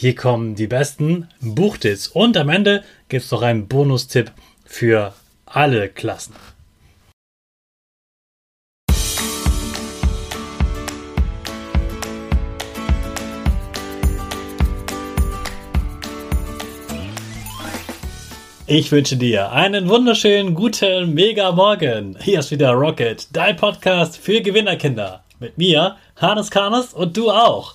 Hier kommen die besten Buchtipps und am Ende gibt es noch einen Bonustipp für alle Klassen. Ich wünsche dir einen wunderschönen guten Mega Morgen. Hier ist wieder Rocket, dein Podcast für Gewinnerkinder. Mit mir, Hannes Karnes und du auch.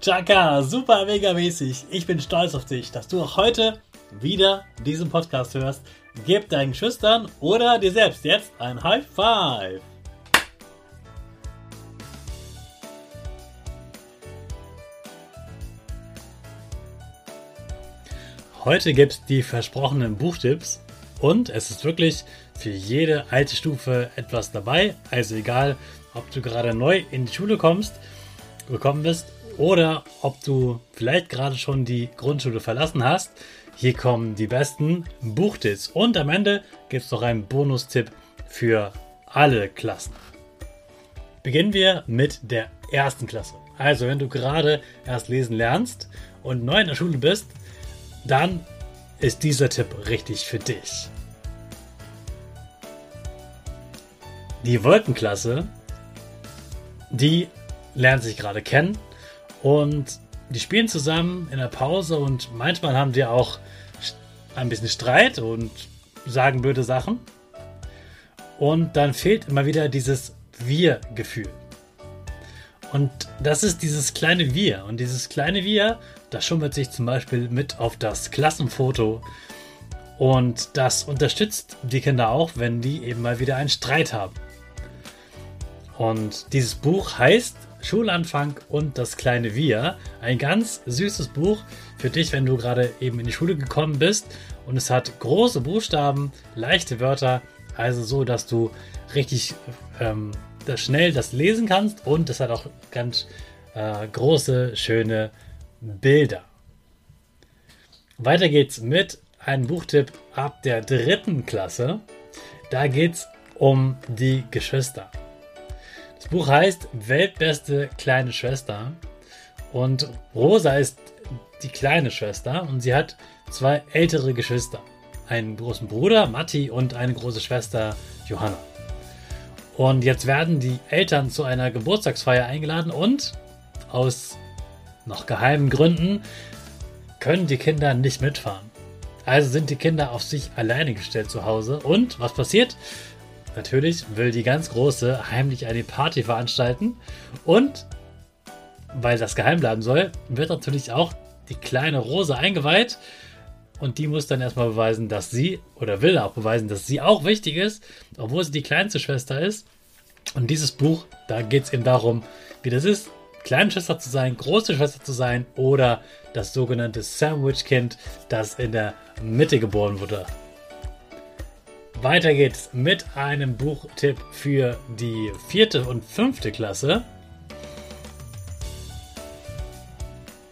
Chaka, super mega mäßig. Ich bin stolz auf dich, dass du auch heute wieder diesen Podcast hörst. Gib deinen Schüchtern oder dir selbst jetzt ein High Five. Heute gibt es die versprochenen Buchtipps und es ist wirklich für jede alte Stufe etwas dabei. Also egal, ob du gerade neu in die Schule kommst, gekommen bist oder ob du vielleicht gerade schon die Grundschule verlassen hast. Hier kommen die besten Buchtipps und am Ende gibt es noch einen Bonustipp für alle Klassen. Beginnen wir mit der ersten Klasse. Also wenn du gerade erst lesen lernst und neu in der Schule bist, dann ist dieser Tipp richtig für dich. Die Wolkenklasse, die lernt sich gerade kennen und die spielen zusammen in der Pause und manchmal haben die auch ein bisschen Streit und sagen blöde Sachen. Und dann fehlt immer wieder dieses Wir-Gefühl. Und das ist dieses kleine Wir. Und dieses kleine Wir, das schummelt sich zum Beispiel mit auf das Klassenfoto. Und das unterstützt die Kinder auch, wenn die eben mal wieder einen Streit haben. Und dieses Buch heißt Schulanfang und das kleine Wir. Ein ganz süßes Buch für dich, wenn du gerade eben in die Schule gekommen bist. Und es hat große Buchstaben, leichte Wörter, also so, dass du richtig ähm, das schnell das lesen kannst. Und es hat auch ganz äh, große, schöne Bilder. Weiter geht's mit einem Buchtipp ab der dritten Klasse. Da geht's um die Geschwister. Das Buch heißt Weltbeste kleine Schwester. Und Rosa ist die kleine Schwester und sie hat zwei ältere Geschwister. Einen großen Bruder, Matti, und eine große Schwester, Johanna. Und jetzt werden die Eltern zu einer Geburtstagsfeier eingeladen und aus noch geheimen Gründen können die Kinder nicht mitfahren. Also sind die Kinder auf sich alleine gestellt zu Hause. Und was passiert? Natürlich will die ganz große heimlich eine Party veranstalten und weil das geheim bleiben soll, wird natürlich auch die kleine Rose eingeweiht. Und die muss dann erstmal beweisen, dass sie, oder will auch beweisen, dass sie auch wichtig ist, obwohl sie die kleinste Schwester ist. Und dieses Buch, da geht es eben darum, wie das ist, kleine Schwester zu sein, große Schwester zu sein oder das sogenannte Sandwich-Kind, das in der Mitte geboren wurde. Weiter geht's mit einem Buchtipp für die vierte und fünfte Klasse.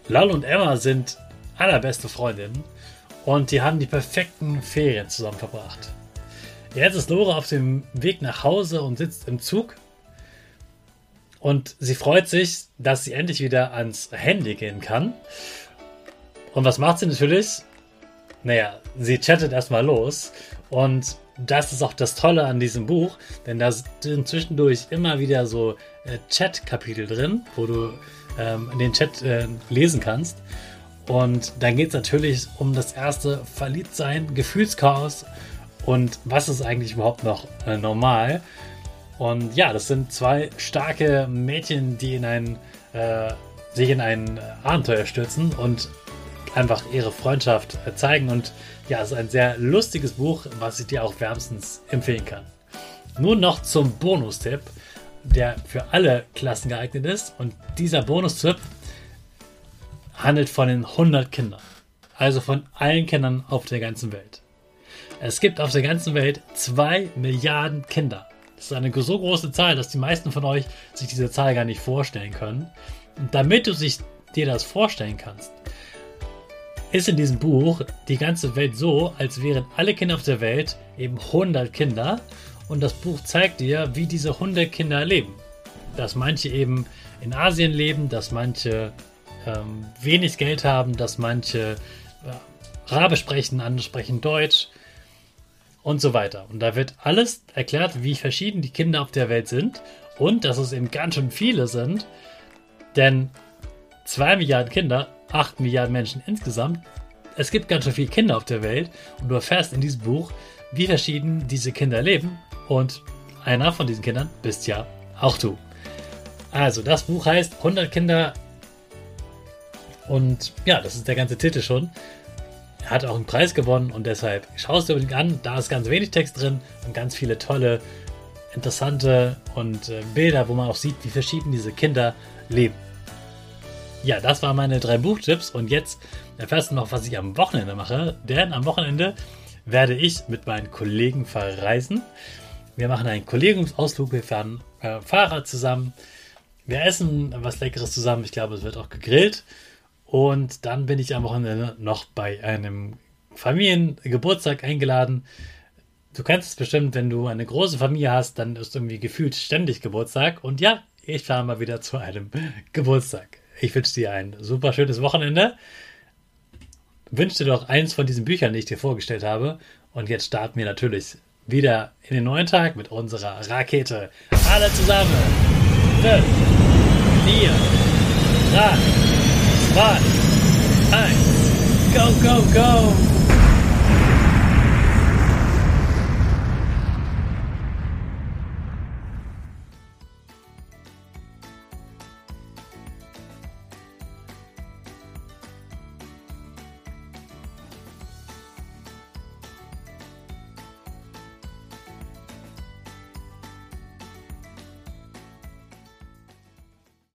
Lal und Emma sind allerbeste Freundinnen und die haben die perfekten Ferien zusammen verbracht. Jetzt ist Lore auf dem Weg nach Hause und sitzt im Zug. Und sie freut sich, dass sie endlich wieder ans Handy gehen kann. Und was macht sie natürlich? Naja, sie chattet erstmal los. Und das ist auch das Tolle an diesem Buch, denn da sind zwischendurch immer wieder so äh, Chat-Kapitel drin, wo du ähm, den Chat äh, lesen kannst. Und dann geht es natürlich um das erste Verliebtsein, Gefühlschaos und was ist eigentlich überhaupt noch äh, normal. Und ja, das sind zwei starke Mädchen, die in ein, äh, sich in ein Abenteuer stürzen und einfach ihre Freundschaft äh, zeigen. Und ja, es ist ein sehr lustiges Buch, was ich dir auch wärmstens empfehlen kann. Nun noch zum Bonustipp, der für alle Klassen geeignet ist. Und dieser Bonustipp handelt von den 100 Kindern. Also von allen Kindern auf der ganzen Welt. Es gibt auf der ganzen Welt 2 Milliarden Kinder. Das ist eine so große Zahl, dass die meisten von euch sich diese Zahl gar nicht vorstellen können. Und damit du sich dir das vorstellen kannst, ist in diesem Buch die ganze Welt so, als wären alle Kinder auf der Welt eben 100 Kinder. Und das Buch zeigt dir, wie diese 100 Kinder leben. Dass manche eben in Asien leben, dass manche ähm, wenig Geld haben, dass manche äh, Arabisch sprechen, andere sprechen Deutsch und so weiter. Und da wird alles erklärt, wie verschieden die Kinder auf der Welt sind und dass es eben ganz schön viele sind, denn 2 Milliarden Kinder, 8 Milliarden Menschen insgesamt, es gibt ganz schön viele Kinder auf der Welt und du erfährst in diesem Buch, wie verschieden diese Kinder leben und einer von diesen Kindern bist ja auch du. Also, das Buch heißt 100 Kinder und ja, das ist der ganze Titel schon. Er hat auch einen Preis gewonnen und deshalb schau es dir unbedingt an. Da ist ganz wenig Text drin und ganz viele tolle, interessante und äh, Bilder, wo man auch sieht, wie verschieden diese Kinder leben. Ja, das waren meine drei Buchtipps und jetzt erfährst du noch, was ich am Wochenende mache. Denn am Wochenende werde ich mit meinen Kollegen verreisen. Wir machen einen Kollegiumsausflug, wir fahren äh, Fahrrad zusammen. Wir essen was Leckeres zusammen. Ich glaube, es wird auch gegrillt. Und dann bin ich am Wochenende noch bei einem Familiengeburtstag eingeladen. Du kennst es bestimmt, wenn du eine große Familie hast, dann ist irgendwie gefühlt ständig Geburtstag. Und ja, ich fahre mal wieder zu einem Geburtstag. Ich wünsche dir ein super schönes Wochenende. Wünsche dir doch eins von diesen Büchern, die ich dir vorgestellt habe. Und jetzt starten wir natürlich wieder in den neuen Tag mit unserer Rakete. Alle zusammen. 5, 4, 3, 2, 1, go, go, go!